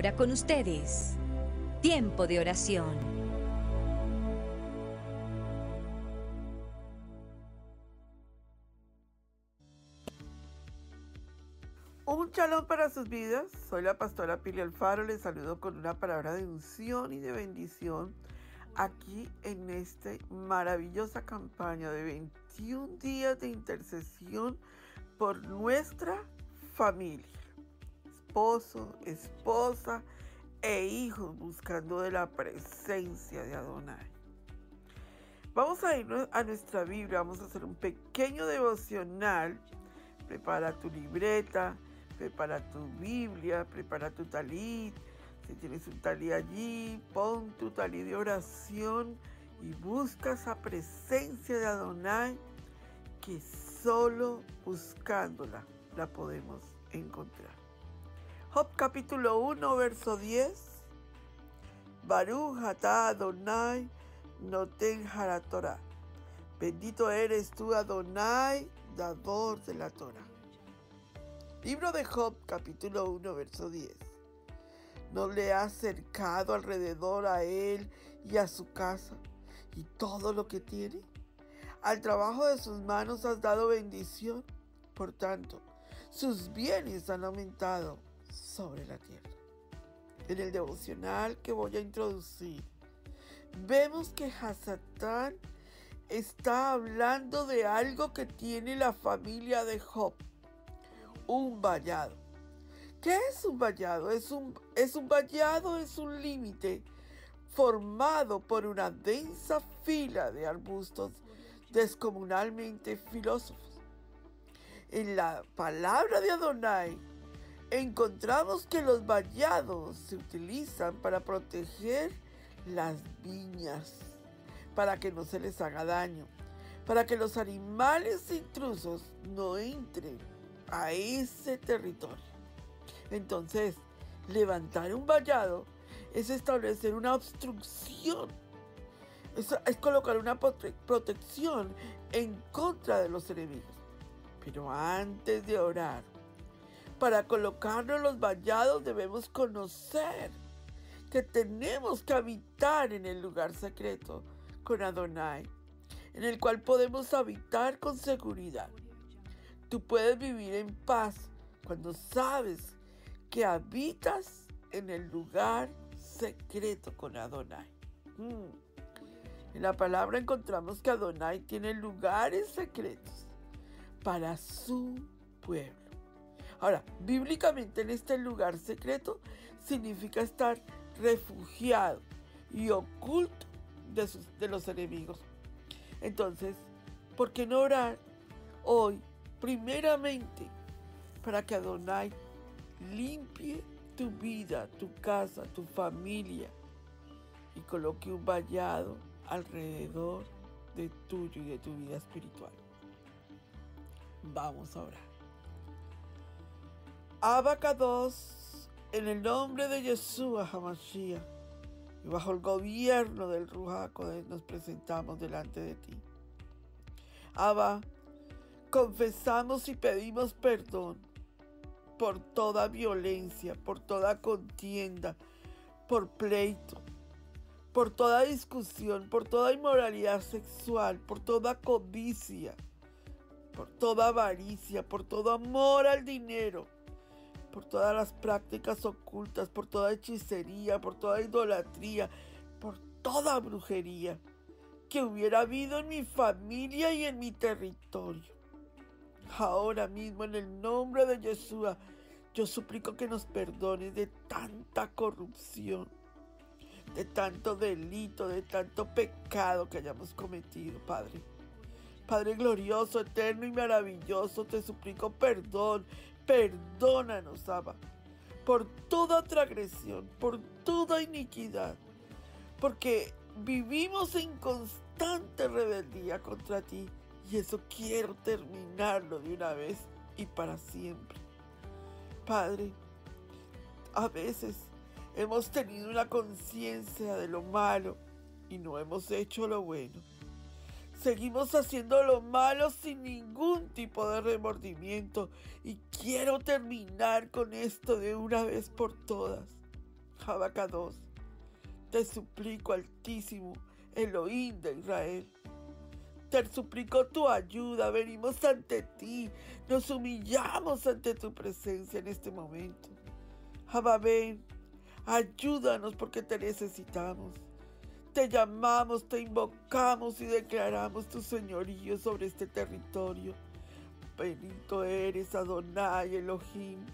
Ahora con ustedes, tiempo de oración. Un chalón para sus vidas. Soy la pastora Pili Alfaro. Les saludo con una palabra de unción y de bendición aquí en esta maravillosa campaña de 21 días de intercesión por nuestra familia. Esposo, esposa e hijos buscando de la presencia de Adonai. Vamos a ir a nuestra Biblia, vamos a hacer un pequeño devocional. Prepara tu libreta, prepara tu Biblia, prepara tu talit. Si tienes un talit allí, pon tu talit de oración y busca esa presencia de Adonai que solo buscándola la podemos encontrar. Job capítulo 1, verso 10. Baruch atah Adonai noten Torah. Bendito eres tú, Adonai, dador de la Torah. Libro de Job, capítulo 1, verso 10. ¿No le has cercado alrededor a él y a su casa y todo lo que tiene? Al trabajo de sus manos has dado bendición. Por tanto, sus bienes han aumentado sobre la tierra. En el devocional que voy a introducir, vemos que Hasatán está hablando de algo que tiene la familia de Job, un vallado. ¿Qué es un vallado? Es un, es un vallado, es un límite formado por una densa fila de arbustos descomunalmente filósofos. En la palabra de Adonai encontramos que los vallados se utilizan para proteger las viñas, para que no se les haga daño, para que los animales intrusos no entren a ese territorio. Entonces, levantar un vallado es establecer una obstrucción, es, colocar una prote- protección en contra de los enemigos. Pero antes de orar, para colocarnos los vallados debemos conocer que tenemos que habitar en el lugar secreto con Adonai, en el cual podemos habitar con seguridad. Tú puedes vivir en paz cuando sabes que habitas en el lugar secreto con Adonai. Mm. En la palabra encontramos que Adonai tiene lugares secretos para su pueblo. Ahora, bíblicamente en este lugar secreto significa estar refugiado y oculto de, de los enemigos. Entonces, ¿por qué no orar hoy primeramente para que Adonai limpie tu vida, tu casa, tu familia y coloque un vallado alrededor de tuyo y de tu vida espiritual? Vamos a orar. Abacados, en el nombre de Yeshua Hamashiach, y bajo el gobierno del Rujaco nos presentamos delante de ti. Abba, confesamos y pedimos perdón por toda violencia, por toda contienda, por pleito, por toda discusión, por toda inmoralidad sexual, por toda codicia, por toda avaricia, por todo amor al dinero, por todas las prácticas ocultas, por toda hechicería, por toda idolatría, por toda brujería. que hubiera habido en mi familia y en mi territorio. Ahora mismo, en el nombre de Yeshua, yo suplico que nos perdones de tanta corrupción, de tanto delito, de tanto pecado que hayamos cometido, Padre. Padre glorioso, eterno y maravilloso, te suplico perdón, perdónanos, Abba, por toda transgresión, por toda iniquidad, porque vivimos en constante rebeldía contra ti y eso quiero terminarlo de una vez y para siempre. Padre, a veces hemos tenido una conciencia de lo malo y no hemos hecho lo bueno. Seguimos haciendo lo malo sin ningún tipo de remordimiento y quiero terminar con esto de una vez por todas. Habacados, te suplico, Altísimo, Elohim de Israel. Te suplico tu ayuda, venimos ante ti, nos humillamos ante tu presencia en este momento. Abba, ven, ayúdanos porque te necesitamos. Te llamamos, te invocamos y declaramos tu señorío sobre este territorio. Bendito eres, Adonai Elohim.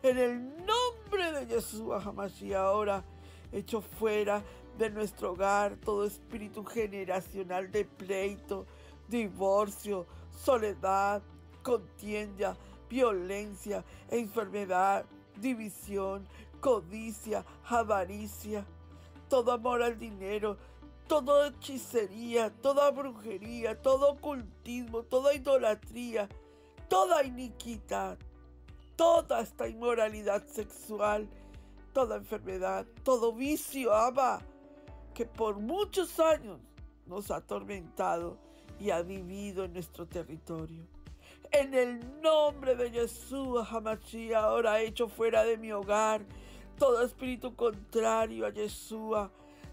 En el nombre de Jesús, y ahora hecho fuera de nuestro hogar todo espíritu generacional de pleito, divorcio, soledad, contienda, violencia, enfermedad, división, codicia, avaricia todo amor al dinero, toda hechicería, toda brujería, todo ocultismo, toda idolatría, toda iniquidad, toda esta inmoralidad sexual, toda enfermedad, todo vicio, ama, que por muchos años nos ha atormentado y ha vivido en nuestro territorio. En el nombre de Jesús, Hamashia, ahora hecho fuera de mi hogar, todo espíritu contrario a Yeshua,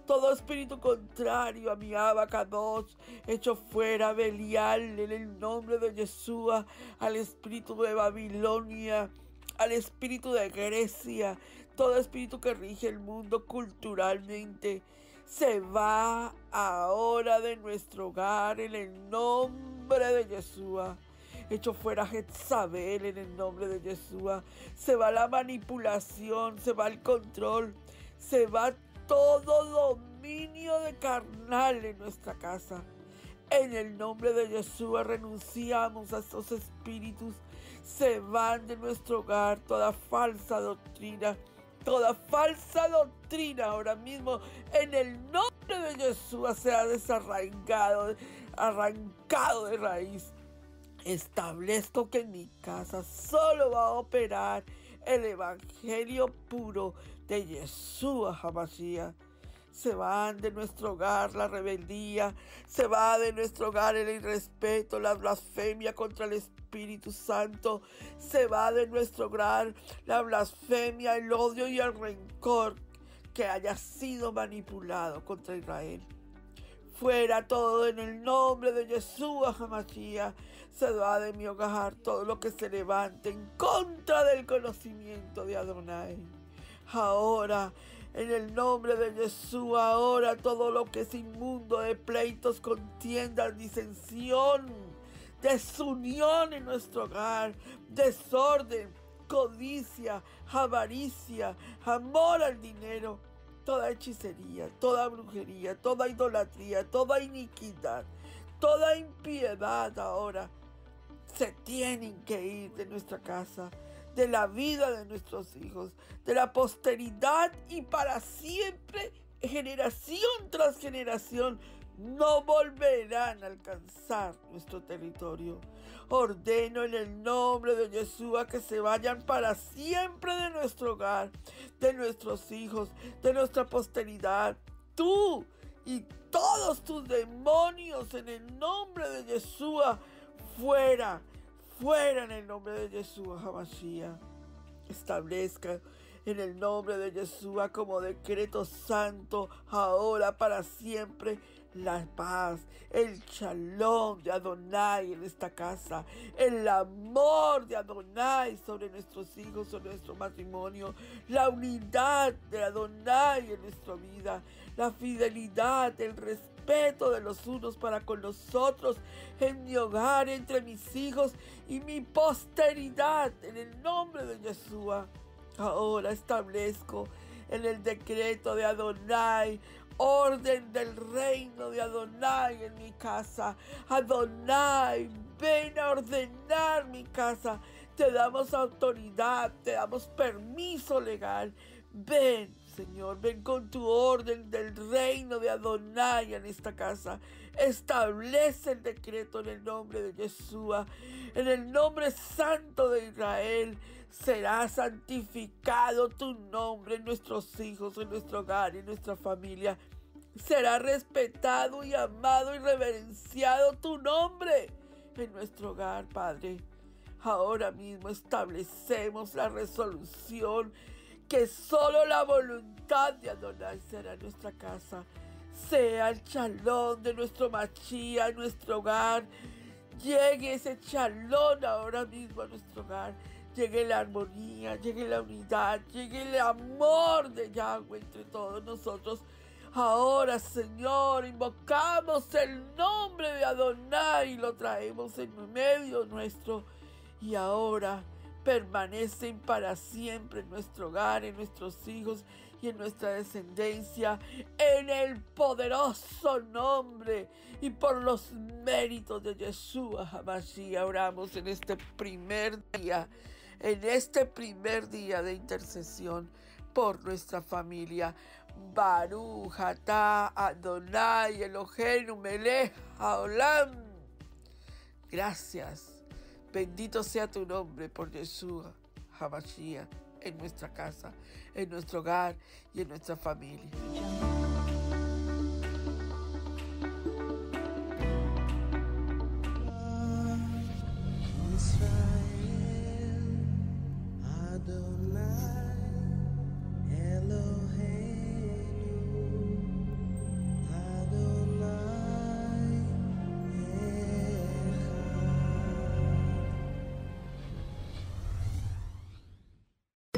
todo espíritu contrario a mi abacados, hecho fuera Belial en el nombre de Yeshua, al espíritu de Babilonia, al espíritu de Grecia, todo espíritu que rige el mundo culturalmente, se va ahora de nuestro hogar en el nombre de Yeshua hecho fuera Jezabel en el nombre de Yeshua. Se va la manipulación, se va el control, se va todo dominio de carnal en nuestra casa. En el nombre de Yeshua renunciamos a estos espíritus. Se van de nuestro hogar toda falsa doctrina, toda falsa doctrina ahora mismo. En el nombre de Yeshua sea desarraigado, arrancado de raíz. Establezco que en mi casa solo va a operar el evangelio puro de Yeshua Hamashiach. Se van de nuestro hogar la rebeldía, se va de nuestro hogar el irrespeto, la blasfemia contra el Espíritu Santo, se va de nuestro hogar la blasfemia, el odio y el rencor que haya sido manipulado contra Israel. Fuera todo en el nombre de Yeshua Hamashiach. Se va de mi hogar todo lo que se levante en contra del conocimiento de Adonai. Ahora, en el nombre de Yeshua, ahora todo lo que es inmundo de pleitos, contiendas, disensión, desunión en nuestro hogar, desorden, codicia, avaricia, amor al dinero toda hechicería, toda brujería, toda idolatría, toda iniquidad, toda impiedad ahora se tienen que ir de nuestra casa, de la vida de nuestros hijos, de la posteridad y para siempre, generación tras generación, no volverán a alcanzar nuestro territorio. Ordeno en el nombre de Yeshua que se vayan para siempre de nuestro hogar, de nuestros hijos, de nuestra posteridad. Tú y todos tus demonios en el nombre de Yeshua, fuera, fuera en el nombre de Yeshua, Hamashiach. Establezca en el nombre de Yeshua como decreto santo, ahora para siempre, la paz, el shalom de Adonai en esta casa, el amor de Adonai sobre nuestros hijos, sobre nuestro matrimonio, la unidad de Adonai en nuestra vida, la fidelidad, el respeto de los unos para con los otros, en mi hogar, entre mis hijos y mi posteridad, en el nombre de Yeshua. Ahora establezco en el decreto de Adonai orden del reino de Adonai en mi casa. Adonai, ven a ordenar mi casa. Te damos autoridad, te damos permiso legal. Ven, Señor, ven con tu orden del reino de Adonai en esta casa. Establece el decreto en el nombre de Yeshua, en el nombre santo de Israel. Será santificado tu nombre en nuestros hijos, en nuestro hogar, en nuestra familia. Será respetado y amado y reverenciado tu nombre en nuestro hogar, Padre. Ahora mismo establecemos la resolución que solo la voluntad de Adonai será nuestra casa. Sea el chalón de nuestro machía nuestro hogar. Llegue ese chalón ahora mismo a nuestro hogar. Llegue la armonía, llegue la unidad, llegue el amor de Yahweh entre todos nosotros. Ahora, Señor, invocamos el nombre de Adonai y lo traemos en medio nuestro. Y ahora permanecen para siempre en nuestro hogar, en nuestros hijos y en nuestra descendencia, en el poderoso nombre y por los méritos de Yeshua Hamashiach. Oramos en este primer día, en este primer día de intercesión por nuestra familia. Baruch, Atah, Adonai, Eloheinu, Melech, Haolam. Gracias. Bendito sea tu nombre por Yeshua, Hamashiach, en nuestra casa, en nuestro hogar y en nuestra familia.